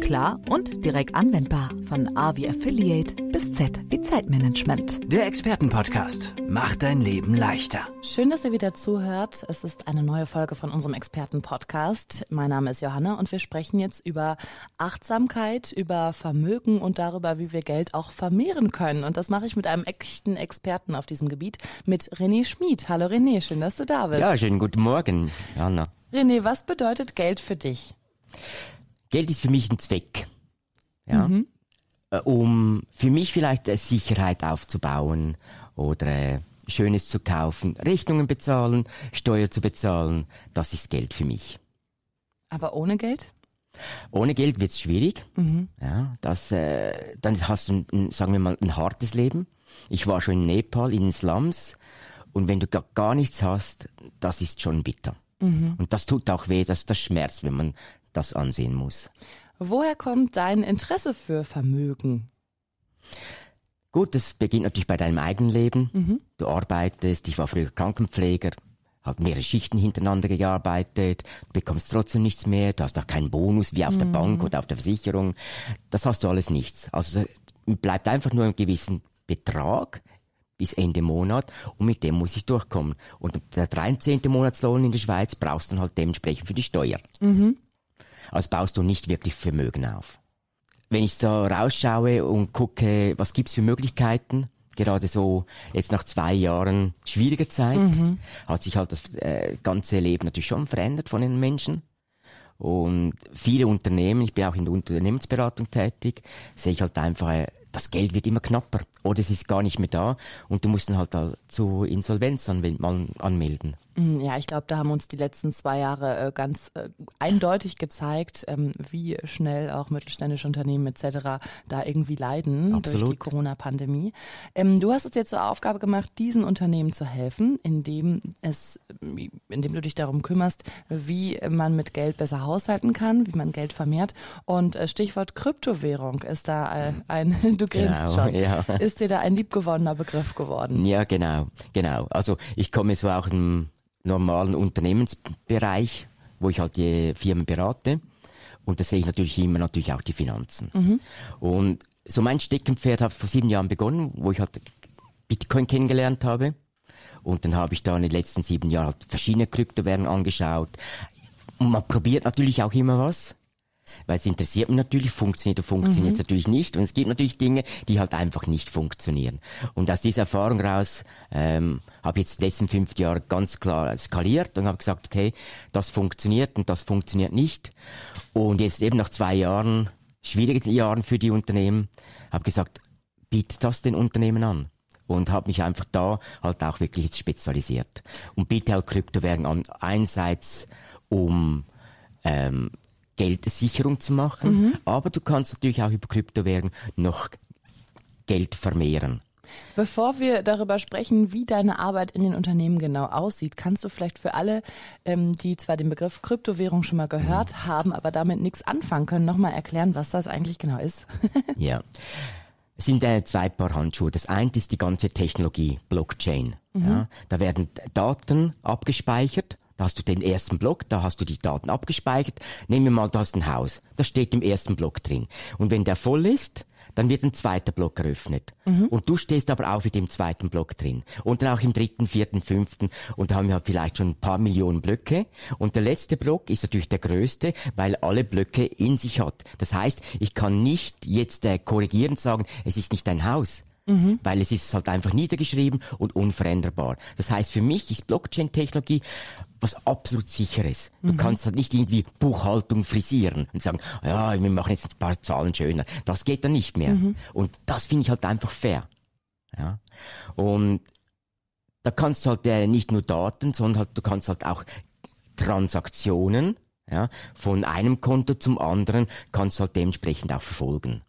klar und direkt anwendbar. Von A wie Affiliate bis Z wie Zeitmanagement. Der Expertenpodcast macht dein Leben leichter. Schön, dass ihr wieder zuhört. Es ist eine neue Folge von unserem Expertenpodcast. Mein Name ist Johanna und wir sprechen jetzt über Achtsamkeit, über Vermögen und darüber, wie wir Geld auch vermehren können. Und das mache ich mit einem echten Experten auf diesem Gebiet, mit René Schmid. Hallo René, schön, dass du da bist. Ja, schönen guten Morgen, Johanna. René, was bedeutet Geld für dich? Geld ist für mich ein Zweck. Ja. Mhm. Um für mich vielleicht Sicherheit aufzubauen oder äh, Schönes zu kaufen, Rechnungen bezahlen, Steuer zu bezahlen, das ist Geld für mich. Aber ohne Geld? Ohne Geld wird's schwierig. Mhm. Ja, das, äh, dann hast du, ein, sagen wir mal, ein hartes Leben. Ich war schon in Nepal, in den Slums. Und wenn du gar nichts hast, das ist schon bitter. Mhm. Und das tut auch weh, das, das schmerzt, wenn man das ansehen muss. Woher kommt dein Interesse für Vermögen? Gut, das beginnt natürlich bei deinem eigenen Leben. Mhm. Du arbeitest, ich war früher Krankenpfleger, habe mehrere Schichten hintereinander gearbeitet, du bekommst trotzdem nichts mehr, du hast auch keinen Bonus wie auf mhm. der Bank oder auf der Versicherung. Das hast du alles nichts. Also bleibt einfach nur ein gewissen Betrag bis Ende Monat und mit dem muss ich durchkommen. Und der 13. Monatslohn in der Schweiz brauchst du dann halt dementsprechend für die Steuer. Mhm als baust du nicht wirklich Vermögen auf. Wenn ich da rausschaue und gucke, was gibt's für Möglichkeiten, gerade so jetzt nach zwei Jahren schwieriger Zeit, mhm. hat sich halt das äh, ganze Leben natürlich schon verändert von den Menschen. Und viele Unternehmen, ich bin auch in der Unternehmensberatung tätig, sehe ich halt einfach, äh, das Geld wird immer knapper oder es ist gar nicht mehr da und du musst dann halt zu Insolvenz anmelden. Mm, ja, ich glaube, da haben uns die letzten zwei Jahre äh, ganz äh, eindeutig gezeigt, ähm, wie schnell auch mittelständische Unternehmen etc. da irgendwie leiden Absolut. durch die Corona-Pandemie. Ähm, du hast es jetzt zur Aufgabe gemacht, diesen Unternehmen zu helfen, indem es, indem du dich darum kümmerst, wie man mit Geld besser haushalten kann, wie man Geld vermehrt. Und äh, Stichwort Kryptowährung ist da ein, du grinst genau, schon, ja. ist dir da ein liebgewonnener Begriff geworden? Ja, genau, genau. Also ich komme so auch im normalen Unternehmensbereich, wo ich halt die Firmen berate. Und da sehe ich natürlich immer natürlich auch die Finanzen. Mhm. Und so mein Steckenpferd hat vor sieben Jahren begonnen, wo ich halt Bitcoin kennengelernt habe. Und dann habe ich da in den letzten sieben Jahren halt verschiedene Kryptowährungen angeschaut. Und man probiert natürlich auch immer was. Weil es interessiert mich natürlich, funktioniert oder funktioniert es mhm. natürlich nicht. Und es gibt natürlich Dinge, die halt einfach nicht funktionieren. Und aus dieser Erfahrung raus ähm, habe ich jetzt die letzten fünf Jahre ganz klar skaliert und habe gesagt, okay, das funktioniert und das funktioniert nicht. Und jetzt eben nach zwei Jahren, schwierigen Jahren für die Unternehmen, habe gesagt, biete das den Unternehmen an und habe mich einfach da halt auch wirklich jetzt spezialisiert und biete halt Kryptowährungen an einerseits um ähm, Geldsicherung zu machen, mhm. aber du kannst natürlich auch über Kryptowährungen noch Geld vermehren. Bevor wir darüber sprechen, wie deine Arbeit in den Unternehmen genau aussieht, kannst du vielleicht für alle, ähm, die zwar den Begriff Kryptowährung schon mal gehört mhm. haben, aber damit nichts anfangen können, nochmal erklären, was das eigentlich genau ist? ja. Es sind äh, zwei Paar Handschuhe. Das eine ist die ganze Technologie, Blockchain. Mhm. Ja, da werden Daten abgespeichert da hast du den ersten Block, da hast du die Daten abgespeichert. Nehmen wir mal, du hast ein Haus. Das steht im ersten Block drin. Und wenn der voll ist, dann wird ein zweiter Block eröffnet. Mhm. Und du stehst aber auch mit dem zweiten Block drin. Und dann auch im dritten, vierten, fünften. Und da haben wir vielleicht schon ein paar Millionen Blöcke. Und der letzte Block ist natürlich der größte, weil alle Blöcke in sich hat. Das heißt, ich kann nicht jetzt äh, korrigierend sagen, es ist nicht ein Haus. Mhm. Weil es ist halt einfach niedergeschrieben und unveränderbar. Das heißt, für mich ist Blockchain-Technologie was absolut sicheres. Du mhm. kannst halt nicht irgendwie Buchhaltung frisieren und sagen, ja, wir machen jetzt ein paar Zahlen schöner. Das geht dann nicht mehr. Mhm. Und das finde ich halt einfach fair. Ja. Und da kannst du halt äh, nicht nur Daten, sondern halt, du kannst halt auch Transaktionen, ja, von einem Konto zum anderen kannst du halt dementsprechend auch verfolgen.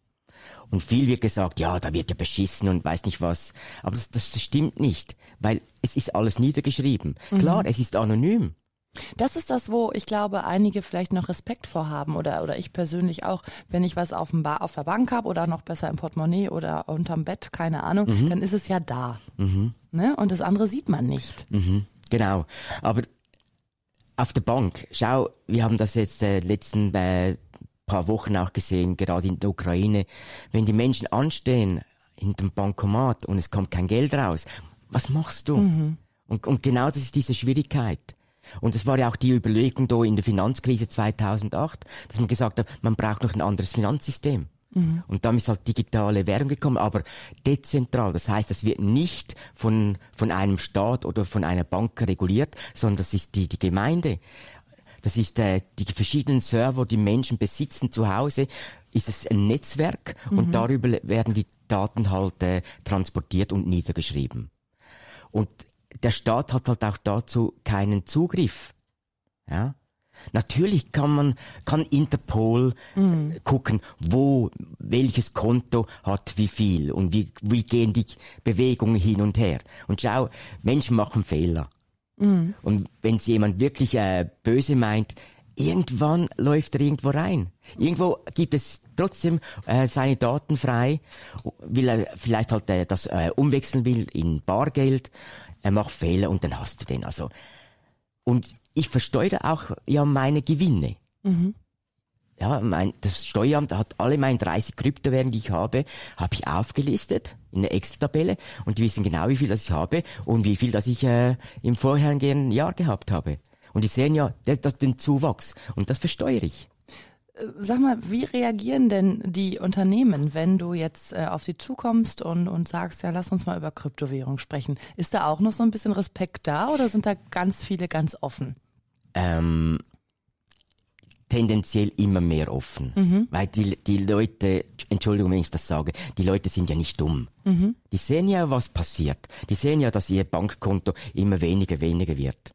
Und viel wird gesagt, ja, da wird ja beschissen und weiß nicht was. Aber das, das stimmt nicht, weil es ist alles niedergeschrieben. Mhm. Klar, es ist anonym. Das ist das, wo ich glaube, einige vielleicht noch Respekt vorhaben oder, oder ich persönlich auch, wenn ich was auf, dem ba auf der Bank habe oder noch besser im Portemonnaie oder unterm Bett, keine Ahnung, mhm. dann ist es ja da. Mhm. Ne? Und das andere sieht man nicht. Mhm. Genau. Aber auf der Bank, schau, wir haben das jetzt äh, letzten äh, paar Wochen auch gesehen, gerade in der Ukraine, wenn die Menschen anstehen in dem Bankomat und es kommt kein Geld raus, was machst du? Mhm. Und, und genau das ist diese Schwierigkeit. Und das war ja auch die Überlegung da in der Finanzkrise 2008, dass man gesagt hat, man braucht noch ein anderes Finanzsystem. Mhm. Und dann ist halt digitale Währung gekommen, aber dezentral. Das heißt, das wird nicht von, von einem Staat oder von einer Bank reguliert, sondern das ist die, die Gemeinde. Das ist äh, die verschiedenen Server, die Menschen besitzen zu Hause, ist es ein Netzwerk mhm. und darüber werden die Daten halt äh, transportiert und niedergeschrieben. Und der Staat hat halt auch dazu keinen Zugriff. Ja? Natürlich kann man, kann Interpol mhm. gucken, wo, welches Konto hat wie viel und wie, wie gehen die Bewegungen hin und her. Und schau, Menschen machen Fehler. Mhm. Und wenn es jemand wirklich äh, böse meint, irgendwann läuft er irgendwo rein. Irgendwo gibt es trotzdem äh, seine Daten frei, will er vielleicht halt äh, das äh, umwechseln will in Bargeld er macht Fehler und dann hast du den. Also und ich versteuere auch ja meine Gewinne. Mhm. Ja, mein, das Steueramt hat alle meine 30 Kryptowährungen, die ich habe, habe ich aufgelistet in der Excel-Tabelle und die wissen genau, wie viel das ich habe und wie viel das ich äh, im vorhergehenden Jahr gehabt habe. Und die sehen ja das, das, den Zuwachs und das versteuere ich. Sag mal, wie reagieren denn die Unternehmen, wenn du jetzt äh, auf sie zukommst und, und sagst, ja, lass uns mal über Kryptowährung sprechen? Ist da auch noch so ein bisschen Respekt da oder sind da ganz viele ganz offen? Ähm, tendenziell immer mehr offen. Mhm. Weil die, die Leute, Entschuldigung, wenn ich das sage, die Leute sind ja nicht dumm. Mhm. Die sehen ja, was passiert. Die sehen ja, dass ihr Bankkonto immer weniger, weniger wird.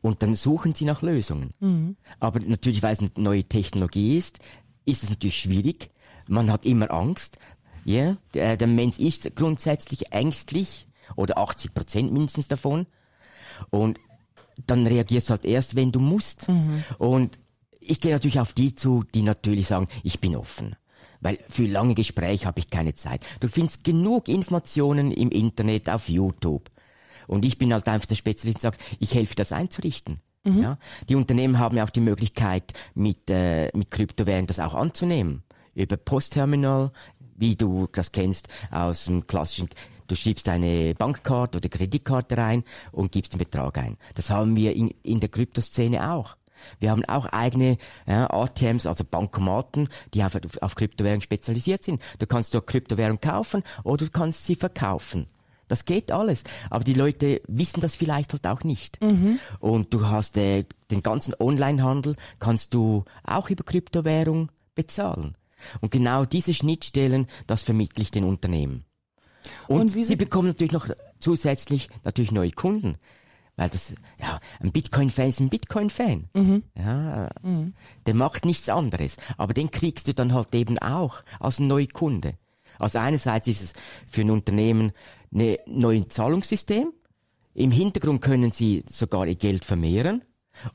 Und dann suchen sie nach Lösungen. Mhm. Aber natürlich, weil es eine neue Technologie ist, ist es natürlich schwierig. Man hat immer Angst. Ja, der, der Mensch ist grundsätzlich ängstlich oder 80 Prozent mindestens davon. Und dann reagierst du halt erst, wenn du musst. Mhm. Und ich gehe natürlich auf die zu, die natürlich sagen, ich bin offen. Weil für lange Gespräche habe ich keine Zeit. Du findest genug Informationen im Internet, auf YouTube. Und ich bin halt einfach der Spezialist und sage, ich helfe das einzurichten. Mhm. Ja? Die Unternehmen haben ja auch die Möglichkeit, mit, äh, mit Kryptowährungen das auch anzunehmen. Über Postterminal, wie du das kennst aus dem klassischen Du schiebst deine Bankkarte oder Kreditkarte rein und gibst den Betrag ein. Das haben wir in, in der Kryptoszene auch. Wir haben auch eigene ja, ATMs, also Bankomaten, die einfach auf, auf Kryptowährung spezialisiert sind. Du kannst dort Kryptowährung kaufen oder du kannst sie verkaufen. Das geht alles. Aber die Leute wissen das vielleicht halt auch nicht. Mhm. Und du hast äh, den ganzen Onlinehandel kannst du auch über Kryptowährung bezahlen. Und genau diese Schnittstellen, das vermittle ich den Unternehmen. Und, Und sie bekommen natürlich noch zusätzlich natürlich neue Kunden. Weil das, ja, ein Bitcoin-Fan ist ein Bitcoin-Fan. Mhm. Ja, mhm. der macht nichts anderes. Aber den kriegst du dann halt eben auch als Neukunde. Also einerseits ist es für ein Unternehmen ein neues Zahlungssystem. Im Hintergrund können sie sogar ihr Geld vermehren.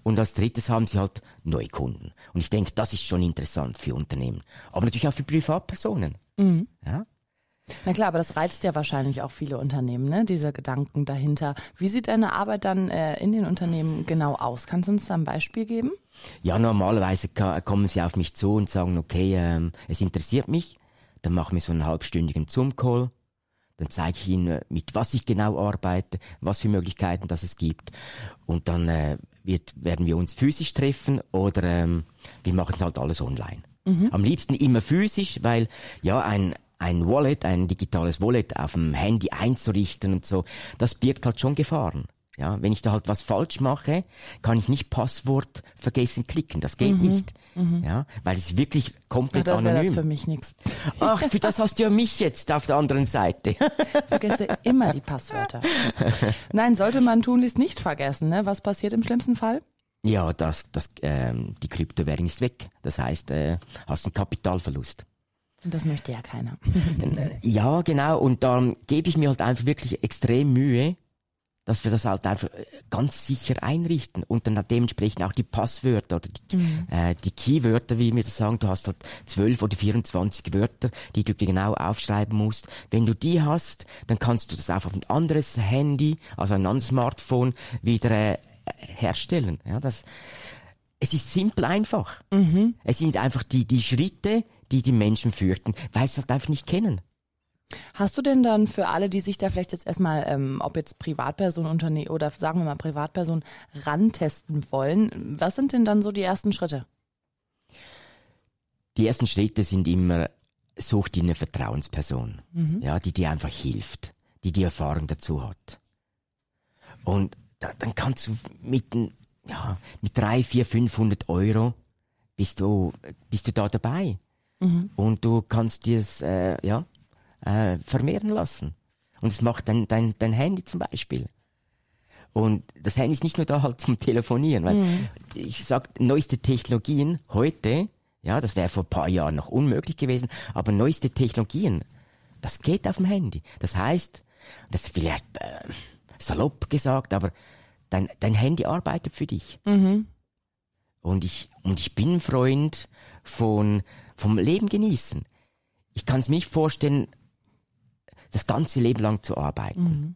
Und als drittes haben sie halt Neukunden. Und ich denke, das ist schon interessant für Unternehmen. Aber natürlich auch für Privatpersonen. Mhm. Ja? Na klar, aber das reizt ja wahrscheinlich auch viele Unternehmen, ne? Diese Gedanken dahinter. Wie sieht deine Arbeit dann äh, in den Unternehmen genau aus? Kannst du uns da ein Beispiel geben? Ja, normalerweise kommen sie auf mich zu und sagen, okay, ähm, es interessiert mich. Dann machen wir so einen halbstündigen Zoom-Call dann zeige ich Ihnen, mit was ich genau arbeite, was für Möglichkeiten das es gibt. Und dann äh, wird, werden wir uns physisch treffen oder ähm, wir machen es halt alles online. Mhm. Am liebsten immer physisch, weil ja ein ein Wallet, ein digitales Wallet auf dem Handy einzurichten und so, das birgt halt schon Gefahren. Ja, wenn ich da halt was falsch mache, kann ich nicht Passwort vergessen klicken. Das geht mhm. nicht. Mhm. Ja, weil es wirklich komplett ja, anonym. Das für mich nichts. Ach, für das hast du ja mich jetzt auf der anderen Seite. Ich vergesse immer die Passwörter. Nein, sollte man tunlichst nicht vergessen. Ne? Was passiert im schlimmsten Fall? Ja, das, das, ähm, die Kryptowährung ist weg. Das heißt, äh, hast einen Kapitalverlust. Das möchte ja keiner. ja, genau. Und dann gebe ich mir halt einfach wirklich extrem Mühe, dass wir das halt einfach äh, ganz sicher einrichten und dann dementsprechend auch die Passwörter oder die, mhm. äh, die Keywörter, wie wir das sagen, du hast halt zwölf oder 24 Wörter, die du genau aufschreiben musst. Wenn du die hast, dann kannst du das auch auf ein anderes Handy, also ein anderes Smartphone wieder äh, herstellen. Ja, das, es ist simpel einfach. Mhm. Es sind einfach die, die Schritte, die die Menschen fürchten, weil sie es halt einfach nicht kennen. Hast du denn dann für alle, die sich da vielleicht jetzt erstmal, ähm, ob jetzt Privatperson, Unternehmen oder sagen wir mal Privatperson, rantesten wollen, was sind denn dann so die ersten Schritte? Die ersten Schritte sind immer, such dir eine Vertrauensperson, mhm. ja, die dir einfach hilft, die die Erfahrung dazu hat. Und da, dann kannst du mit, ja, mit drei, vier, 500 Euro bist du, bist du da dabei. Mhm. Und du kannst dir äh, ja, äh, vermehren lassen. Und es macht dein, dein, dein Handy zum Beispiel. Und das Handy ist nicht nur da halt zum Telefonieren, weil mhm. ich sag, neueste Technologien heute, ja, das wäre vor ein paar Jahren noch unmöglich gewesen, aber neueste Technologien, das geht auf dem Handy. Das heißt, das ist vielleicht äh, salopp gesagt, aber dein, dein Handy arbeitet für dich. Mhm. Und ich, und ich bin ein Freund von, vom Leben genießen. Ich kann es mir nicht vorstellen, das ganze Leben lang zu arbeiten. Mhm.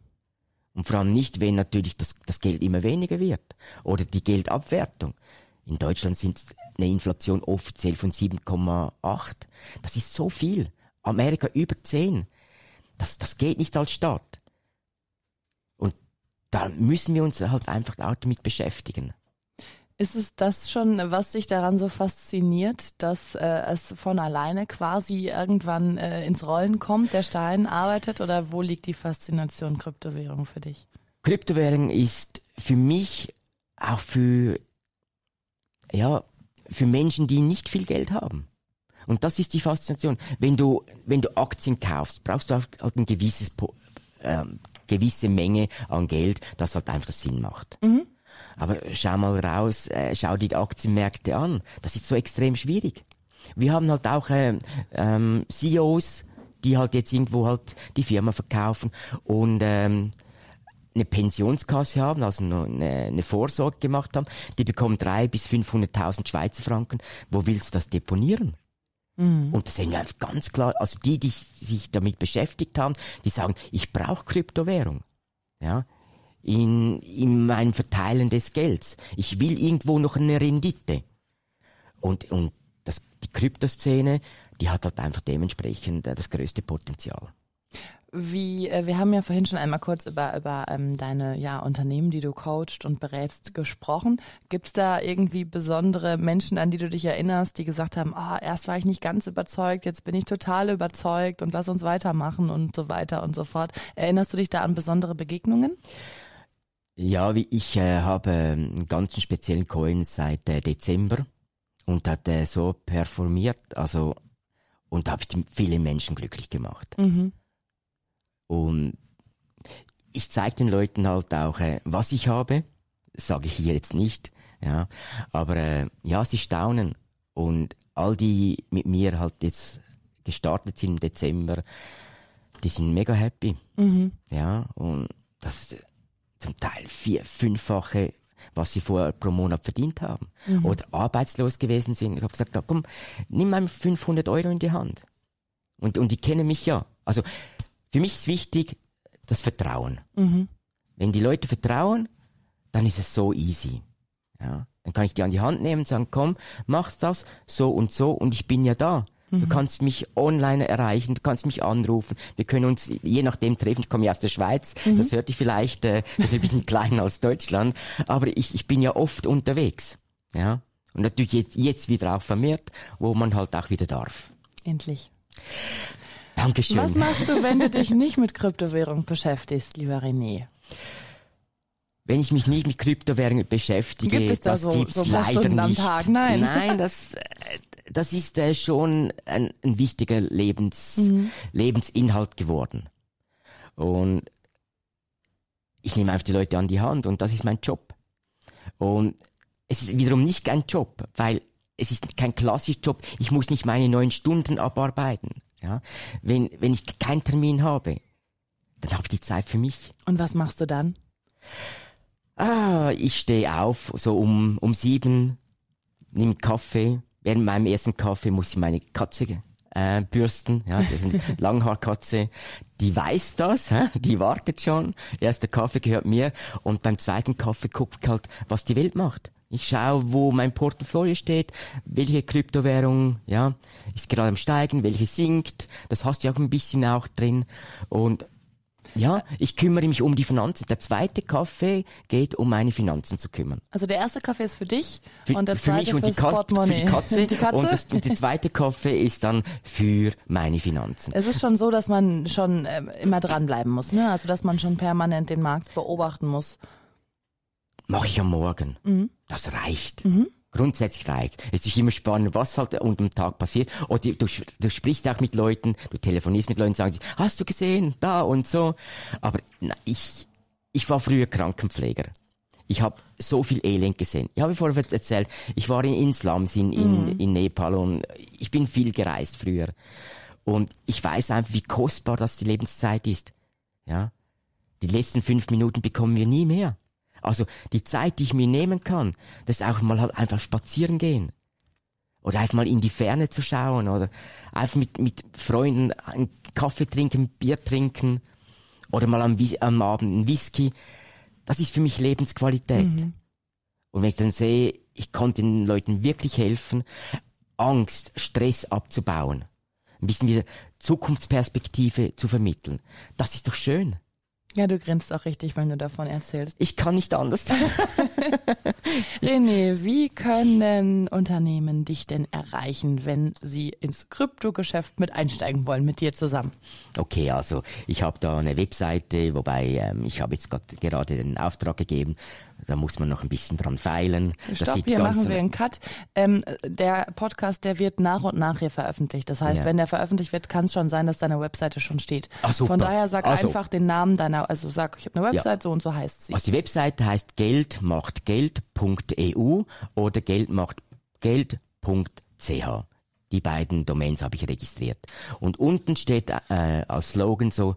Und vor allem nicht, wenn natürlich das, das Geld immer weniger wird. Oder die Geldabwertung. In Deutschland sind eine Inflation offiziell von 7,8. Das ist so viel. Amerika über 10. Das, das geht nicht als Staat. Und da müssen wir uns halt einfach auch damit beschäftigen. Ist es das schon, was dich daran so fasziniert, dass äh, es von alleine quasi irgendwann äh, ins Rollen kommt, der Stein arbeitet oder wo liegt die Faszination Kryptowährung für dich? Kryptowährung ist für mich auch für ja für Menschen, die nicht viel Geld haben. Und das ist die Faszination. Wenn du wenn du Aktien kaufst, brauchst du halt ein gewisses ähm, gewisse Menge an Geld, das halt einfach Sinn macht. Mhm. Aber schau mal raus, äh, schau die Aktienmärkte an. Das ist so extrem schwierig. Wir haben halt auch äh, ähm, CEOs, die halt jetzt irgendwo halt die Firma verkaufen und ähm, eine Pensionskasse haben, also eine, eine Vorsorge gemacht haben, die bekommen drei bis 500.000 Schweizer Franken. Wo willst du das deponieren? Mhm. Und das sehen wir einfach ganz klar. Also die, die sich damit beschäftigt haben, die sagen, ich brauche Kryptowährung. Ja, in, in meinem Verteilen des Gelds. Ich will irgendwo noch eine Rendite. Und, und das, die Kryptoszene, die hat halt einfach dementsprechend äh, das größte Potenzial. Wie, äh, wir haben ja vorhin schon einmal kurz über, über ähm, deine ja, Unternehmen, die du coachst und berätst, gesprochen. Gibt es da irgendwie besondere Menschen, an die du dich erinnerst, die gesagt haben, ah, oh, erst war ich nicht ganz überzeugt, jetzt bin ich total überzeugt und lass uns weitermachen und so weiter und so fort. Erinnerst du dich da an besondere Begegnungen? Ja, wie ich äh, habe einen ganz speziellen Coin seit äh, Dezember und hat äh, so performiert, also und habe viele Menschen glücklich gemacht. Mhm. Und ich zeige den Leuten halt auch, äh, was ich habe, sage ich hier jetzt nicht, ja, aber äh, ja, sie staunen und all die mit mir halt jetzt gestartet sind im Dezember, die sind mega happy, mhm. ja, und das zum Teil vier, fünffache, was sie vorher pro Monat verdient haben. Mhm. Oder arbeitslos gewesen sind. Ich habe gesagt, komm, nimm mal 500 Euro in die Hand. Und, und die kennen mich ja. Also für mich ist wichtig das Vertrauen. Mhm. Wenn die Leute vertrauen, dann ist es so easy. Ja, dann kann ich die an die Hand nehmen und sagen, komm, mach das so und so und ich bin ja da. Du mhm. kannst mich online erreichen, du kannst mich anrufen. Wir können uns je nachdem treffen. Ich komme ja aus der Schweiz. Mhm. Das hört dich vielleicht, äh, das ist ein bisschen kleiner als Deutschland. Aber ich, ich bin ja oft unterwegs. Ja. Und natürlich jetzt, jetzt wieder auch vermehrt, wo man halt auch wieder darf. Endlich. Dankeschön. Was machst du, wenn du dich nicht mit Kryptowährung beschäftigst, lieber René? wenn ich mich nicht mit Kryptowährungen beschäftige, Gibt es da das so, gibt's so leider Stunden nicht. Am Tag? Nein. Nein, das, das ist äh, schon ein, ein wichtiger Lebens, mhm. Lebensinhalt geworden. Und ich nehme einfach die Leute an die Hand und das ist mein Job. Und es ist wiederum nicht kein Job, weil es ist kein klassischer Job. Ich muss nicht meine neun Stunden abarbeiten. Ja, wenn wenn ich keinen Termin habe, dann habe ich die Zeit für mich. Und was machst du dann? Ah, ich stehe auf, so um, um sieben, nimm Kaffee. Während meinem ersten Kaffee muss ich meine Katze äh, bürsten. Ja, das ist eine Langhaarkatze. Die weiß das, hä? die wartet schon. Erster Kaffee gehört mir. Und beim zweiten Kaffee guckt ich halt, was die Welt macht. Ich schaue, wo mein Portfolio steht, welche Kryptowährung, ja, ist gerade am steigen, welche sinkt. Das hast du ja auch ein bisschen auch drin. Und ja, ich kümmere mich um die Finanzen. Der zweite Kaffee geht, um meine Finanzen zu kümmern. Also der erste Kaffee ist für dich für, und der für zweite mich und die, Kat für die Katze. die Katze? Und, das, und der zweite Kaffee ist dann für meine Finanzen. Es ist schon so, dass man schon äh, immer dranbleiben muss, ne? Also dass man schon permanent den Markt beobachten muss. Mache ich am Morgen. Mhm. Das reicht. Mhm. Grundsätzlich reicht. Es ist immer spannend, was halt unter dem Tag passiert. Oder du, du sprichst auch mit Leuten, du telefonierst mit Leuten, sagen sie, hast du gesehen, da und so. Aber na, ich, ich war früher Krankenpfleger. Ich habe so viel Elend gesehen. Ich habe vorher erzählt, ich war in, in Slums in, in, mm. in Nepal und ich bin viel gereist früher. Und ich weiß einfach, wie kostbar das die Lebenszeit ist. Ja. Die letzten fünf Minuten bekommen wir nie mehr. Also die Zeit, die ich mir nehmen kann, das ist auch mal halt einfach spazieren gehen. Oder einfach mal in die Ferne zu schauen oder einfach mit, mit Freunden einen Kaffee trinken, Bier trinken oder mal am, am Abend einen Whisky. Das ist für mich Lebensqualität. Mhm. Und wenn ich dann sehe, ich konnte den Leuten wirklich helfen, Angst, Stress abzubauen, ein bisschen wieder Zukunftsperspektive zu vermitteln, das ist doch schön. Ja, du grinst auch richtig, wenn du davon erzählst. Ich kann nicht anders. René, wie können Unternehmen dich denn erreichen, wenn sie ins Kryptogeschäft mit einsteigen wollen, mit dir zusammen? Okay, also ich habe da eine Webseite, wobei ähm, ich habe jetzt gerade den Auftrag gegeben, da muss man noch ein bisschen dran feilen. Stopp, hier machen wir einen Cut. Ähm, der Podcast, der wird nach und nach hier veröffentlicht. Das heißt, ja. wenn der veröffentlicht wird, kann es schon sein, dass deine Webseite schon steht. Ach, super. Von daher sag also. einfach den Namen deiner, also sag, ich habe eine Webseite, ja. so und so heißt sie. Also die Webseite heißt geldmachtgeld.eu oder geldmachtgeld.ch. Die beiden Domains habe ich registriert. Und unten steht äh, als Slogan so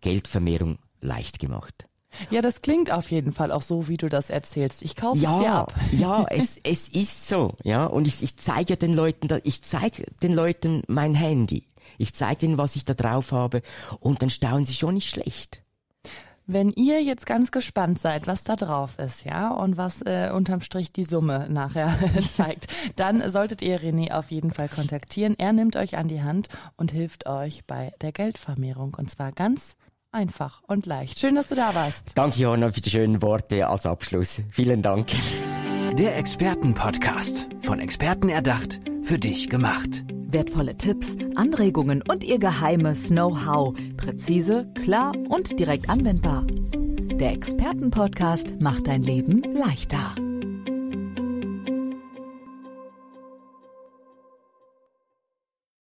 Geldvermehrung leicht gemacht. Ja, das klingt auf jeden Fall auch so, wie du das erzählst. Ich kaufe ja, es dir ab. Ja, es, es ist so, ja. Und ich, ich zeige den Leuten, ich zeige den Leuten mein Handy. Ich zeige ihnen, was ich da drauf habe. Und dann staunen sie schon nicht schlecht. Wenn ihr jetzt ganz gespannt seid, was da drauf ist, ja, und was äh, unterm Strich die Summe nachher zeigt, dann solltet ihr René auf jeden Fall kontaktieren. Er nimmt euch an die Hand und hilft euch bei der Geldvermehrung. Und zwar ganz einfach und leicht. Schön, dass du da warst. Danke, Johanna, für die schönen Worte als Abschluss. Vielen Dank. Der Expertenpodcast. Von Experten erdacht, für dich gemacht. Wertvolle Tipps, Anregungen und ihr geheimes Know-how. Präzise, klar und direkt anwendbar. Der Expertenpodcast macht dein Leben leichter.